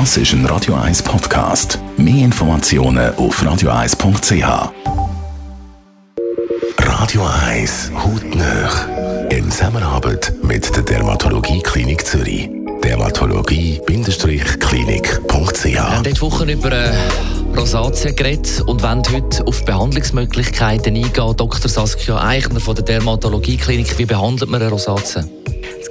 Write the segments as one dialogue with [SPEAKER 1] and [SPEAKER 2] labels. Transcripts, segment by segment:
[SPEAKER 1] Das ist ein Radio 1 Podcast. Mehr Informationen auf radio1.ch. Radio 1 Hautnöch. In Zusammenarbeit mit der Dermatologie Klinik Zürich. Dermatologie-klinik.ch.
[SPEAKER 2] Wir haben diese Woche über äh, Rosatia geredet und wollen heute auf Behandlungsmöglichkeiten eingehen. Dr. Saskia Eichner von der Dermatologie Klinik. Wie behandelt man eine Rosatia?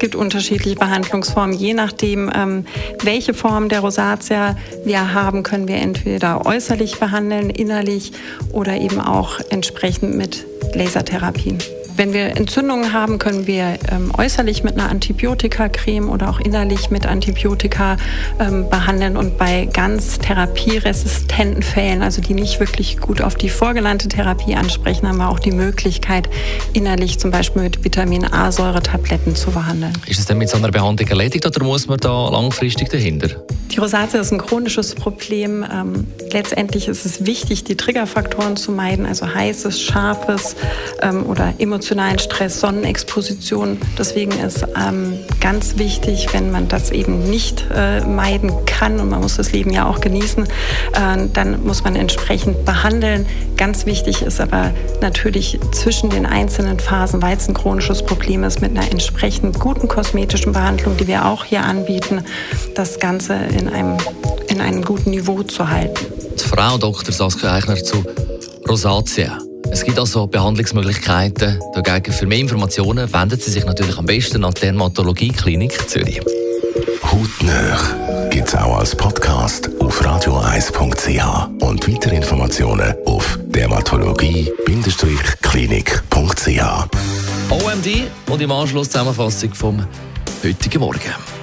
[SPEAKER 3] Es gibt unterschiedliche Behandlungsformen. Je nachdem, ähm, welche Form der Rosatia wir haben, können wir entweder äußerlich behandeln, innerlich oder eben auch entsprechend mit Lasertherapien. Wenn wir Entzündungen haben, können wir ähm, äußerlich mit einer Antibiotikacreme oder auch innerlich mit Antibiotika ähm, behandeln. Und bei ganz therapieresistenten Fällen, also die nicht wirklich gut auf die vorgelernte Therapie ansprechen, haben wir auch die Möglichkeit, innerlich zum Beispiel mit Vitamin A-Säure-Tabletten zu behandeln.
[SPEAKER 2] Ist es denn mit so einer Behandlung erledigt oder muss man da langfristig dahinter?
[SPEAKER 3] Die Rosatia ist ein chronisches Problem. Ähm, letztendlich ist es wichtig, die Triggerfaktoren zu meiden, also heißes, scharfes ähm, oder emotionalen Stress, Sonnenexposition. Deswegen ist ähm, ganz wichtig, wenn man das eben nicht äh, meiden kann und man muss das Leben ja auch genießen, äh, dann muss man entsprechend behandeln. Ganz wichtig ist aber natürlich zwischen den einzelnen Phasen, weil es ein chronisches Problem ist, mit einer entsprechend guten kosmetischen Behandlung, die wir auch hier anbieten, das Ganze in einem, in einem guten Niveau zu halten.
[SPEAKER 2] Die Frau Dr. Saskia Eichner zu Rosatia. Es gibt also Behandlungsmöglichkeiten dagegen. Für mehr Informationen wenden Sie sich natürlich am besten an die Dermatologie Klinik Zürich.
[SPEAKER 1] Hautnöch gibt es auch als Podcast auf radio1.ch und weitere Informationen auf dermatologie-klinik.ch.
[SPEAKER 2] OMD und im Anschluss Zusammenfassung vom heutigen Morgen.